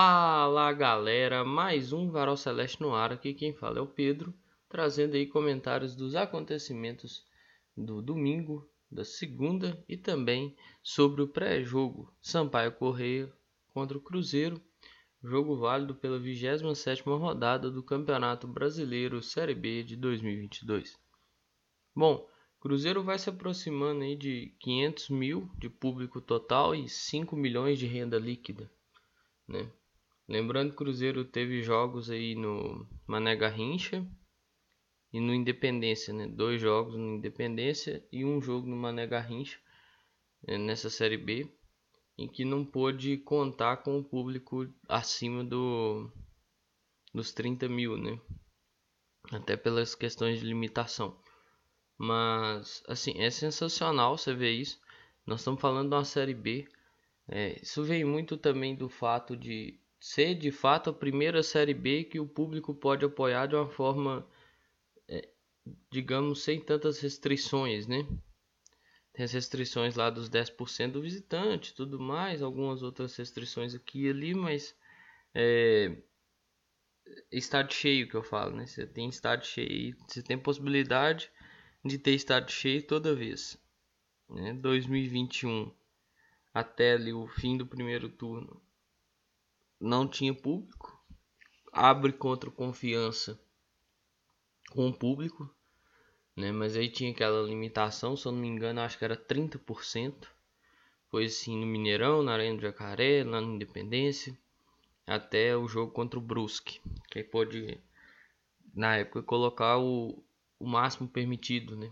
Fala galera, mais um Varal Celeste no ar. Aqui quem fala é o Pedro, trazendo aí comentários dos acontecimentos do domingo, da segunda e também sobre o pré-jogo Sampaio Correia contra o Cruzeiro, jogo válido pela 27ª rodada do Campeonato Brasileiro Série B de 2022. Bom, Cruzeiro vai se aproximando aí de 500 mil de público total e 5 milhões de renda líquida né? Lembrando que o Cruzeiro teve jogos aí no Mané Garrincha e no Independência, né? Dois jogos no Independência e um jogo no Mané Garrincha né? nessa Série B, em que não pôde contar com o público acima do, dos 30 mil, né? Até pelas questões de limitação. Mas, assim, é sensacional você ver isso. Nós estamos falando de uma Série B é, isso vem muito também do fato de ser de fato a primeira série B que o público pode apoiar de uma forma, é, digamos, sem tantas restrições, né? Tem as restrições lá dos 10% do visitante, tudo mais, algumas outras restrições aqui e ali, mas é, estádio cheio que eu falo, né? Você tem estádio cheio, você tem possibilidade de ter estádio cheio toda vez. Né? 2021 até ali o fim do primeiro turno não tinha público. Abre contra confiança com o público, né? Mas aí tinha aquela limitação, se eu não me engano, acho que era 30%. Foi assim no Mineirão, na Arena do Jacaré, lá na Independência, até o jogo contra o Brusque, que pôde na época colocar o, o máximo permitido, né?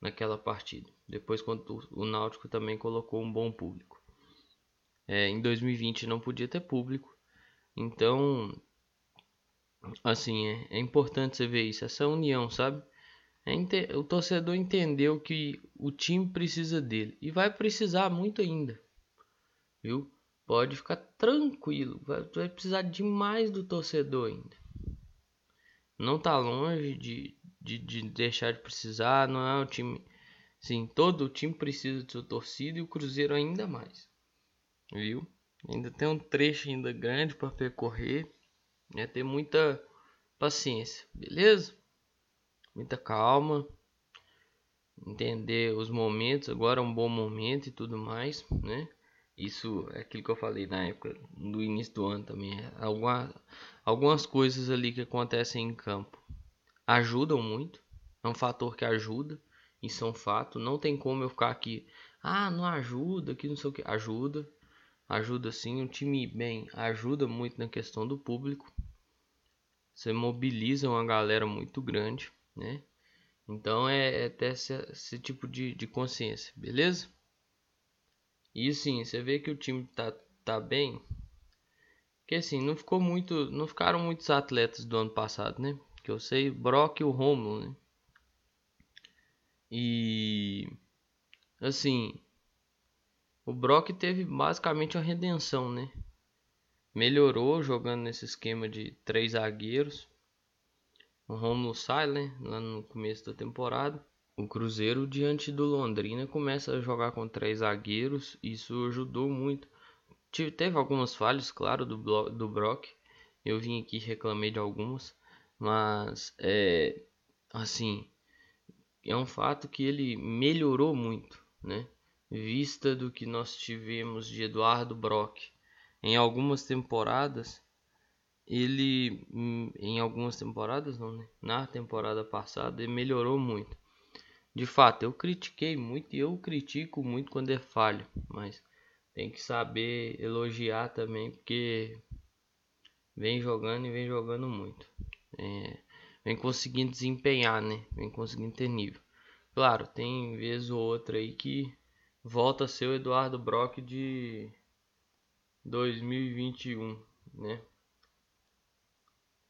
Naquela partida. Depois, quando o Náutico também colocou um bom público. É, em 2020 não podia ter público. Então, assim, é, é importante você ver isso, essa união, sabe? É, o torcedor entendeu que o time precisa dele e vai precisar muito ainda, viu? Pode ficar tranquilo, vai, vai precisar demais do torcedor ainda. Não tá longe de, de, de deixar de precisar, não é o time Sim, todo o time precisa de sua torcida e o Cruzeiro ainda mais. Viu? Ainda tem um trecho ainda grande para percorrer. É ter muita paciência, beleza? Muita calma. Entender os momentos, agora é um bom momento e tudo mais, né? Isso é aquilo que eu falei na época do início do ano também. É alguma, algumas coisas ali que acontecem em campo ajudam muito. É um fator que ajuda. Isso é um fato. Não tem como eu ficar aqui. Ah, não ajuda, que não sei o que. Ajuda. Ajuda sim. O time bem ajuda muito na questão do público. Você mobiliza uma galera muito grande, né? Então é, é ter esse, esse tipo de, de consciência, beleza? E sim, você vê que o time tá, tá bem. Que assim, não ficou muito. Não ficaram muitos atletas do ano passado, né? Que eu sei, Brock e o Romulo, né? E assim, o Brock teve basicamente uma redenção, né? Melhorou jogando nesse esquema de três zagueiros. O Romulo sai, né? Lá no começo da temporada. O Cruzeiro diante do Londrina começa a jogar com três zagueiros. Isso ajudou muito. Teve algumas falhas, claro, do, do Brock. Eu vim aqui reclamei de algumas. Mas é assim, é um fato que ele melhorou muito, né? Vista do que nós tivemos de Eduardo Brock em algumas temporadas, ele hum, em algumas temporadas não, né? Na temporada passada ele melhorou muito. De fato, eu critiquei muito e eu critico muito quando é falha, mas tem que saber elogiar também porque vem jogando e vem jogando muito. É, vem conseguindo desempenhar, né? Vem conseguindo ter nível. Claro, tem vez ou outra aí que volta a ser o Eduardo Brock de 2021, né?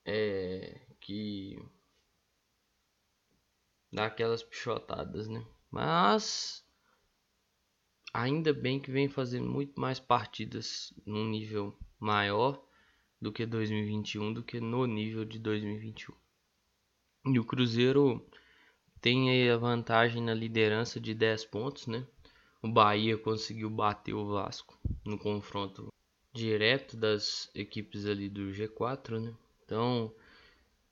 É que dá aquelas pichotadas, né? Mas ainda bem que vem fazendo muito mais partidas num nível maior do que 2021 do que no nível de 2021. E o Cruzeiro tem a vantagem na liderança de 10 pontos, né? O Bahia conseguiu bater o Vasco no confronto direto das equipes ali do G4, né? Então,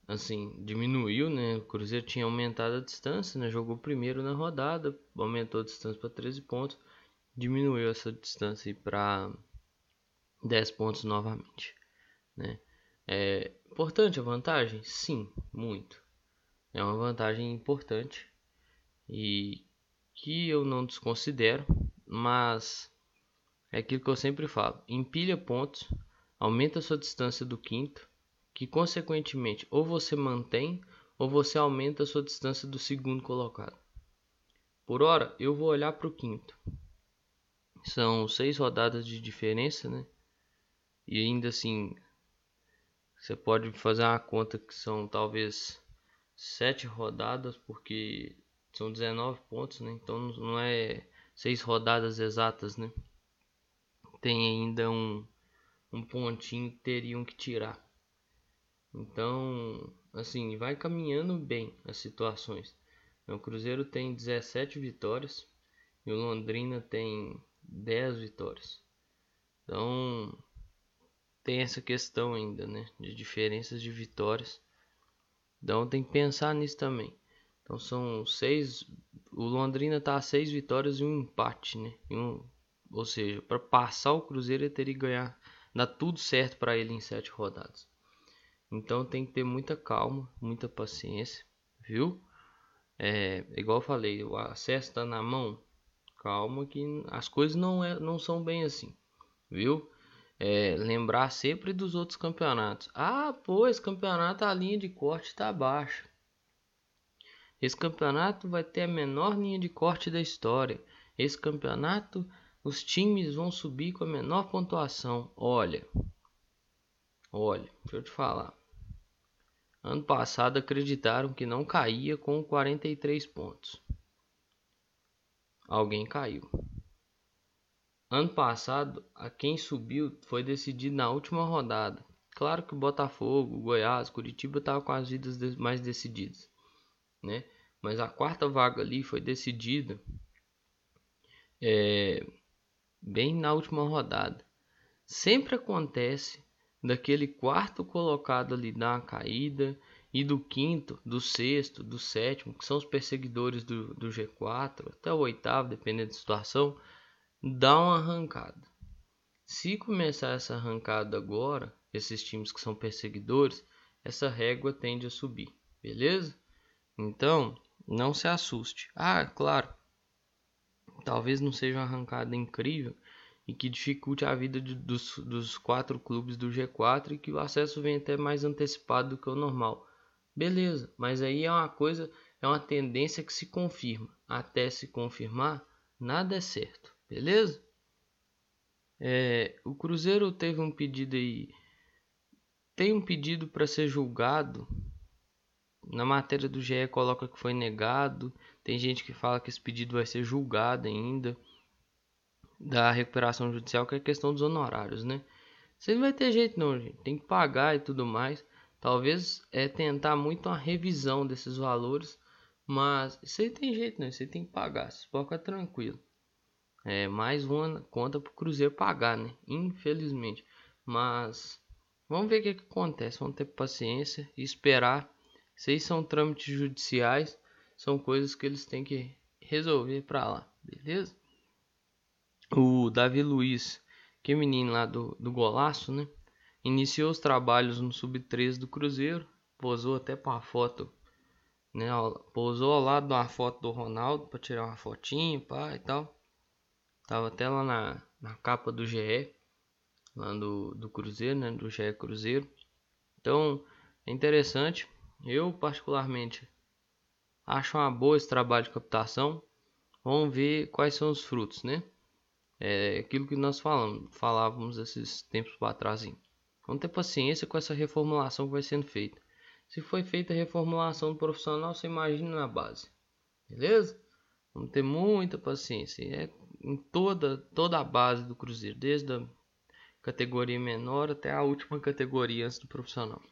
assim, diminuiu, né? O Cruzeiro tinha aumentado a distância, né? Jogou primeiro na rodada, aumentou a distância para 13 pontos, diminuiu essa distância para 10 pontos novamente, né? É importante a vantagem? Sim, muito. É uma vantagem importante e que eu não desconsidero, mas é aquilo que eu sempre falo: empilha pontos, aumenta sua distância do quinto, que consequentemente ou você mantém ou você aumenta sua distância do segundo colocado. Por hora, eu vou olhar para o quinto. São seis rodadas de diferença, né? E ainda assim, você pode fazer uma conta que são talvez sete rodadas, porque são 19 pontos, né? Então não é seis rodadas exatas, né? Tem ainda um, um pontinho que teriam que tirar. Então, assim, vai caminhando bem as situações. O Cruzeiro tem 17 vitórias e o Londrina tem 10 vitórias. Então, tem essa questão ainda, né? De diferenças de vitórias. Então, tem que pensar nisso também. Então, são seis. O Londrina tá a seis vitórias e um empate, né? Um, ou seja, para passar o Cruzeiro, ele teria que ganhar. Dar tudo certo para ele em sete rodadas. Então tem que ter muita calma, muita paciência, viu? É, igual eu falei, o acesso está na mão. Calma que as coisas não, é, não são bem assim, viu? É, lembrar sempre dos outros campeonatos. Ah, esse campeonato a linha de corte está baixa. Esse campeonato vai ter a menor linha de corte da história. Esse campeonato, os times vão subir com a menor pontuação. Olha, olha, deixa eu te falar. Ano passado acreditaram que não caía com 43 pontos. Alguém caiu. Ano passado, a quem subiu foi decidido na última rodada. Claro que o Botafogo, Goiás, Curitiba estavam com as vidas mais decididas, né? Mas a quarta vaga ali foi decidida é, bem na última rodada. Sempre acontece daquele quarto colocado ali dar uma caída e do quinto, do sexto, do sétimo, que são os perseguidores do, do G4, até o oitavo, dependendo da situação, dá uma arrancada. Se começar essa arrancada agora, esses times que são perseguidores, essa régua tende a subir, beleza? Então, não se assuste. Ah, claro, talvez não seja uma arrancada incrível, e que dificulte a vida de, dos, dos quatro clubes do G4 e que o acesso venha até mais antecipado do que o normal. Beleza, mas aí é uma coisa, é uma tendência que se confirma. Até se confirmar, nada é certo, beleza? É, o Cruzeiro teve um pedido aí, tem um pedido para ser julgado. Na matéria do GE coloca que foi negado. Tem gente que fala que esse pedido vai ser julgado ainda da recuperação judicial, que é a questão dos honorários, né? Você não vai ter jeito não, gente. Tem que pagar e tudo mais. Talvez é tentar muito uma revisão desses valores, mas isso aí tem jeito não, aí tem que pagar. Você pode ficar tranquilo. É mais uma conta para o Cruzeiro pagar, né? Infelizmente. Mas vamos ver o que, que acontece. Vamos ter paciência e esperar. Aí são trâmites judiciais, são coisas que eles têm que resolver para lá, beleza? o Davi Luiz, que é menino lá do, do golaço, né? Iniciou os trabalhos no sub-13 do Cruzeiro, posou até para a foto, né? Posou ao lado de uma foto do Ronaldo para tirar uma fotinha, pá e tal. Tava até lá na, na capa do GE, lá do, do Cruzeiro, né? Do GE Cruzeiro. Então, é interessante. Eu, particularmente, acho uma boa esse trabalho de captação. Vamos ver quais são os frutos, né? É aquilo que nós falamos, falávamos esses tempos para trás. Vamos ter paciência com essa reformulação que vai sendo feita. Se foi feita a reformulação do profissional, você imagina na base. Beleza? Vamos ter muita paciência. É em toda, toda a base do Cruzeiro, desde a categoria menor até a última categoria antes do profissional.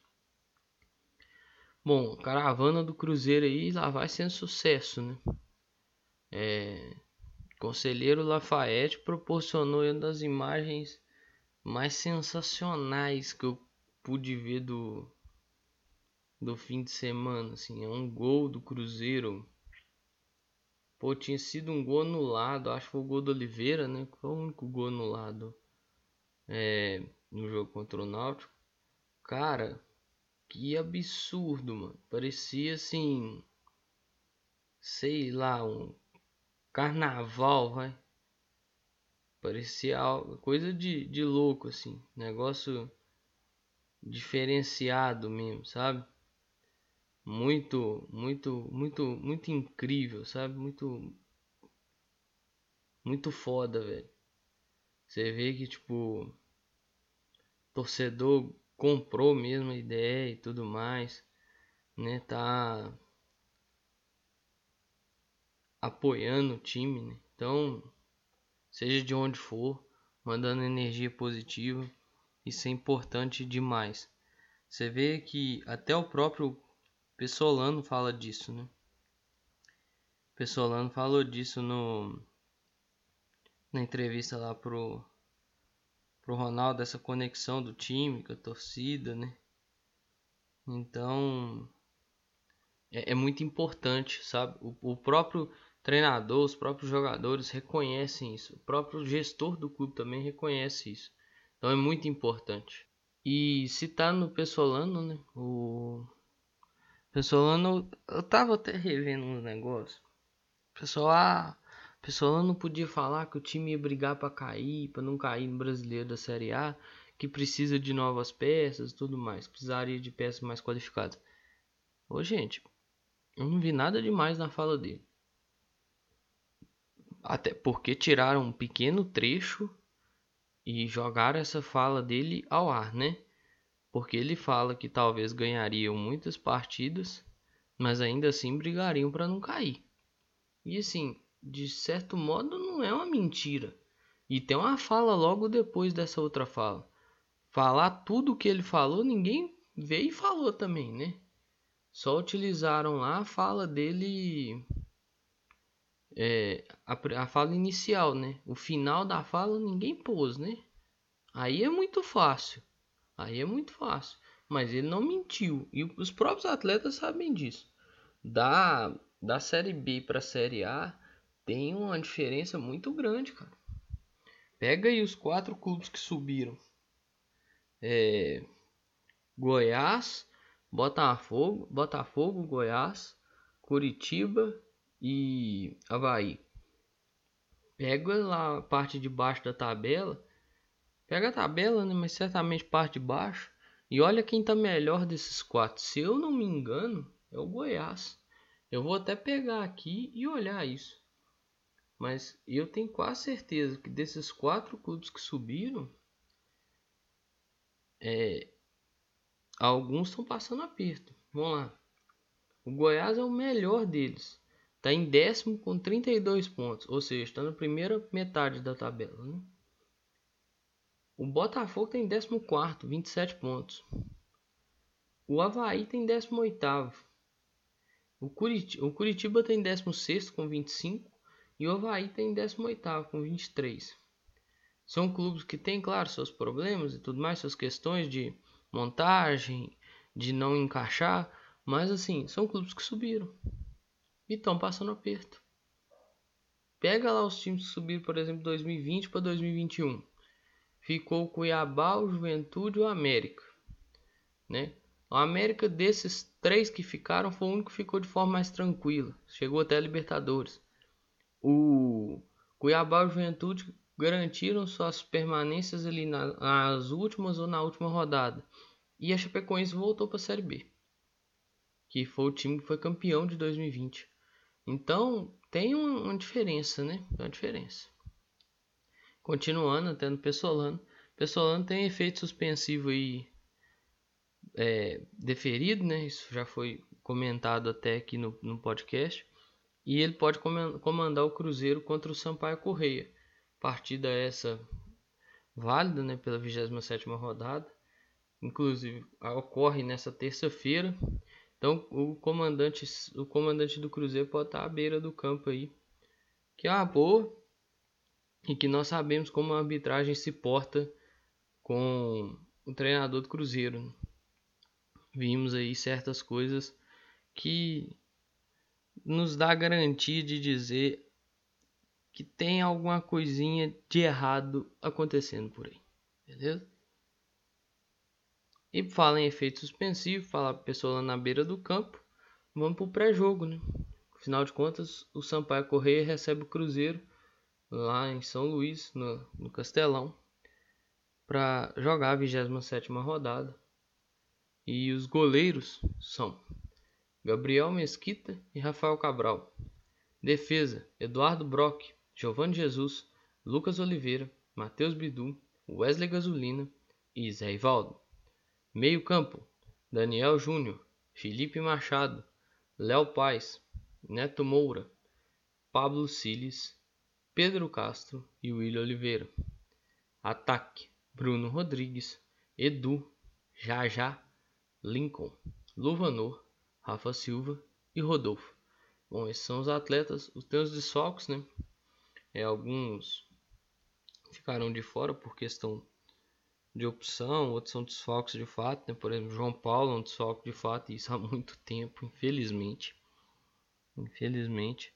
Bom, caravana do Cruzeiro aí lá vai sendo sucesso, né? É, Conselheiro Lafayette proporcionou uma das imagens mais sensacionais que eu pude ver do do fim de semana, assim, é um gol do Cruzeiro. Pô, tinha sido um gol anulado, acho que foi o gol do Oliveira, né? Foi o único gol anulado é, no jogo contra o Náutico. Cara, que absurdo, mano. Parecia assim, sei lá, um carnaval, vai. Parecia coisa de, de louco, assim. Negócio diferenciado mesmo, sabe? Muito, muito, muito, muito incrível, sabe? Muito, muito foda, velho. Você vê que, tipo, torcedor comprou mesmo a ideia e tudo mais, né? Tá apoiando o time, né? Então, seja de onde for, mandando energia positiva. Isso é importante demais. Você vê que até o próprio Pessolano fala disso, né? Pessolano falou disso no na entrevista lá pro pro Ronaldo essa conexão do time com a torcida, né? Então é, é muito importante, sabe? O, o próprio treinador, os próprios jogadores reconhecem isso. O próprio gestor do clube também reconhece isso. Então é muito importante. E se tá no Pessolano, né? O Pessolano, eu tava até revendo uns negócios. Pessoal, ah, Pessolano não podia falar que o time ia brigar para cair, para não cair no Brasileiro da Série A, que precisa de novas peças tudo mais, precisaria de peças mais qualificadas. Ô, gente, eu não vi nada demais na fala dele. Até porque tiraram um pequeno trecho e jogaram essa fala dele ao ar, né? Porque ele fala que talvez ganhariam muitas partidas, mas ainda assim brigariam para não cair. E assim, de certo modo não é uma mentira. E tem uma fala logo depois dessa outra fala. Falar tudo o que ele falou, ninguém veio e falou também, né? Só utilizaram lá a fala dele é, a, a fala inicial, né? O final da fala ninguém pôs, né? Aí é muito fácil. Aí é muito fácil. Mas ele não mentiu. E os próprios atletas sabem disso. Da, da Série B para a Série A tem uma diferença muito grande, cara. Pega aí os quatro clubes que subiram. É, Goiás, Botafogo, Botafogo, Goiás, Curitiba e Havaí. Pega lá a parte de baixo da tabela. Pega a tabela, né? Mas certamente parte de baixo. E olha quem tá melhor desses quatro. Se eu não me engano, é o Goiás. Eu vou até pegar aqui e olhar isso. Mas eu tenho quase certeza que desses quatro clubes que subiram, é, alguns estão passando aperto. Vamos lá. O Goiás é o melhor deles. Está em décimo com 32 pontos, ou seja, está na primeira metade da tabela. Né? O Botafogo tem tá 14, 27 pontos. O Havaí tem 18. O, o Curitiba tem 16 com 25 e o Havaí tem 18 com 23. São clubes que têm, claro, seus problemas e tudo mais, suas questões de montagem, de não encaixar, mas assim, são clubes que subiram e estão passando aperto. Pega lá os times que subiram, por exemplo, 2020 para 2021. Ficou o Cuiabá, o Juventude e o América. Né? O América desses três que ficaram foi o único que ficou de forma mais tranquila. Chegou até a Libertadores. O Cuiabá e o Juventude garantiram suas permanências ali nas últimas ou na última rodada. E a Chapecoense voltou para a Série B. Que foi o time que foi campeão de 2020. Então tem uma diferença, né? Tem uma diferença. Continuando, tendo Pessolano. Pessolano tem efeito suspensivo aí é, deferido, né? Isso já foi comentado até aqui no, no podcast. E ele pode comandar o Cruzeiro contra o Sampaio Correia. Partida essa válida né, pela 27 rodada. Inclusive ocorre nessa terça-feira. Então o comandante, o comandante do Cruzeiro pode estar à beira do campo aí. Que é uma boa. E que nós sabemos como a arbitragem se porta com o treinador do Cruzeiro. Vimos aí certas coisas que nos dá a garantia de dizer que tem alguma coisinha de errado acontecendo por aí, beleza? E fala em efeito suspensivo, fala a pessoa lá na beira do campo, vamos pro pré-jogo, né? Afinal de contas, o Sampaio Correia recebe o Cruzeiro lá em São Luís, no, no Castelão, para jogar a 27 rodada. E os goleiros são Gabriel Mesquita e Rafael Cabral. Defesa: Eduardo Brock, Giovanni Jesus, Lucas Oliveira, Matheus Bidu, Wesley Gasolina e Zé Ivaldo. Meio campo: Daniel Júnior, Felipe Machado, Léo Paz, Neto Moura, Pablo Siles, Pedro Castro e William Oliveira. Ataque: Bruno Rodrigues, Edu, Jajá, Lincoln, Luvanor, Rafa Silva e Rodolfo. Bom, esses são os atletas, os teus desfalques, né? É, alguns ficaram de fora por questão de opção, outros são desfalques de fato, né? Por exemplo, João Paulo é um desfalque de fato, e isso há muito tempo, infelizmente. Infelizmente.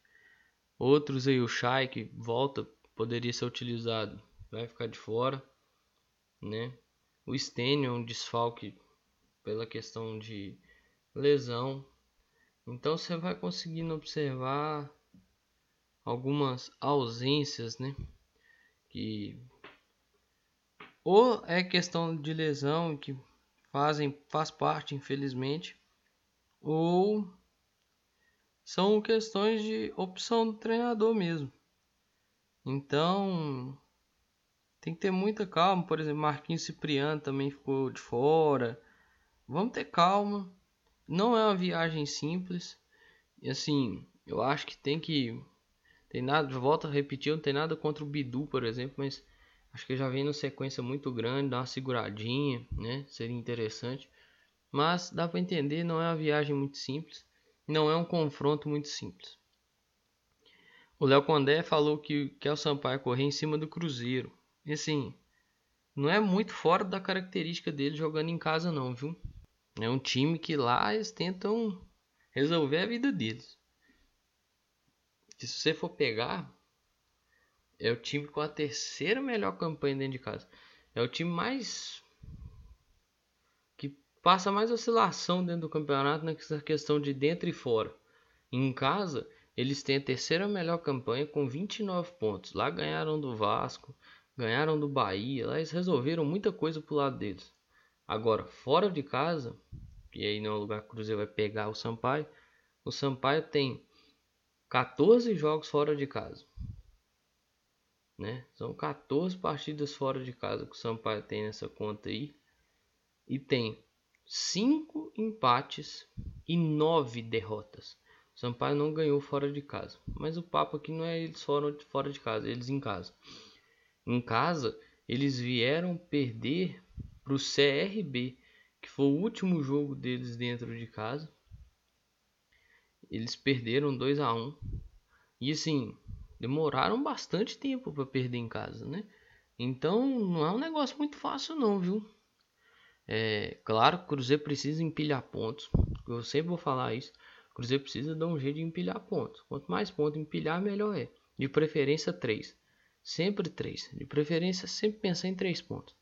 Outros aí, o Shai que volta, poderia ser utilizado, vai ficar de fora, né? O Stênio é um desfalque pela questão de lesão. Então você vai conseguindo observar algumas ausências, né? Que ou é questão de lesão que fazem faz parte, infelizmente, ou são questões de opção do treinador mesmo. Então, tem que ter muita calma. Por exemplo, Marquinhos Cipriano também ficou de fora. Vamos ter calma. Não é uma viagem simples. E assim, eu acho que tem que. Tem nada, volta a repetir, não tem nada contra o Bidu, por exemplo, mas acho que já vem numa sequência muito grande, dá uma seguradinha, né? Seria interessante. Mas dá para entender, não é uma viagem muito simples, não é um confronto muito simples. O Léo Condé falou que quer o Sampaio correr em cima do Cruzeiro. E assim, não é muito fora da característica dele jogando em casa não, viu? É um time que lá eles tentam resolver a vida deles. se você for pegar, é o time com a terceira melhor campanha dentro de casa. É o time mais que passa mais oscilação dentro do campeonato nessa questão de dentro e fora. Em casa, eles têm a terceira melhor campanha com 29 pontos. Lá ganharam do Vasco, ganharam do Bahia, lá eles resolveram muita coisa pro lado deles. Agora, fora de casa, e aí não é o lugar que o Cruzeiro vai pegar o Sampaio, o Sampaio tem 14 jogos fora de casa. Né? São 14 partidas fora de casa que o Sampaio tem nessa conta aí. E tem 5 empates e 9 derrotas. O Sampaio não ganhou fora de casa. Mas o papo aqui não é eles fora, fora de casa, eles em casa. Em casa, eles vieram perder para o CRB, que foi o último jogo deles dentro de casa. Eles perderam 2 a 1 E assim, demoraram bastante tempo para perder em casa, né? Então não é um negócio muito fácil não, viu? É, claro que o Cruzeiro precisa empilhar pontos. Eu sempre vou falar isso. O Cruzeiro precisa dar um jeito de empilhar pontos. Quanto mais pontos empilhar, melhor é. De preferência 3. Sempre 3. De preferência sempre pensar em 3 pontos.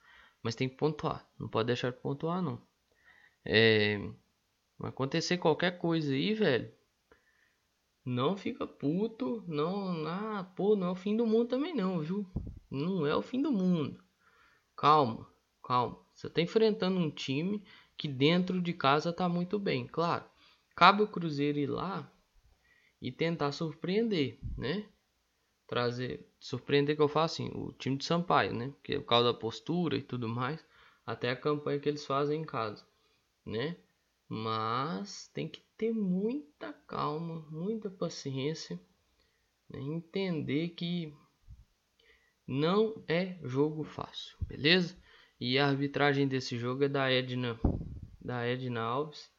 Mas tem que pontuar. Não pode deixar de pontuar, não. É... Acontecer qualquer coisa aí, velho. Não fica puto. Não, ah, pô, não é o fim do mundo também não, viu? Não é o fim do mundo. Calma, calma. Você está enfrentando um time que dentro de casa tá muito bem. Claro, cabe o Cruzeiro ir lá e tentar surpreender, né? Trazer, surpreender que eu faço assim, o time de Sampaio, né? Que é por causa da postura e tudo mais, até a campanha que eles fazem em casa, né? Mas tem que ter muita calma, muita paciência, né? entender que não é jogo fácil, beleza? E a arbitragem desse jogo é da Edna, da Edna Alves.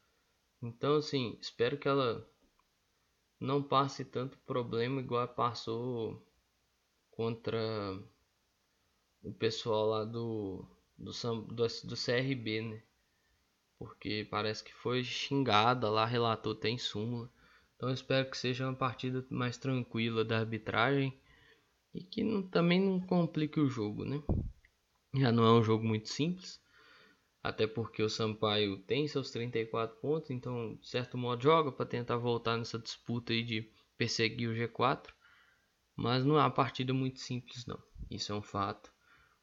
Então, assim, espero que ela não passe tanto problema igual passou contra o pessoal lá do do, do, do CRB, né? Porque parece que foi xingada lá, relatou tem súmula. Então espero que seja uma partida mais tranquila da arbitragem e que não, também não complique o jogo, né? Já não é um jogo muito simples, até porque o Sampaio tem seus 34 pontos, então de certo modo joga para tentar voltar nessa disputa aí de perseguir o G4, mas não é uma partida muito simples não. Isso é um fato,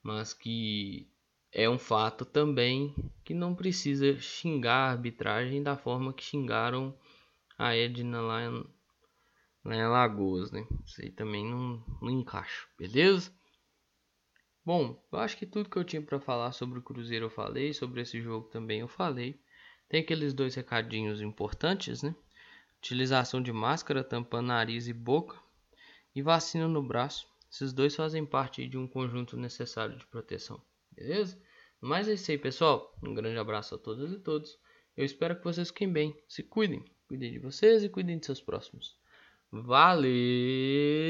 mas que é um fato também que não precisa xingar a arbitragem da forma que xingaram a Edna lá em, lá em Alagoas, né? Isso aí também não, não encaixa, beleza? Bom, eu acho que tudo que eu tinha para falar sobre o Cruzeiro eu falei, sobre esse jogo também eu falei. Tem aqueles dois recadinhos importantes, né? Utilização de máscara tampando nariz e boca e vacina no braço. Esses dois fazem parte de um conjunto necessário de proteção, beleza? Mas é isso aí, pessoal. Um grande abraço a todas e todos. Eu espero que vocês fiquem bem. Se cuidem. Cuidem de vocês e cuidem de seus próximos. Valeu!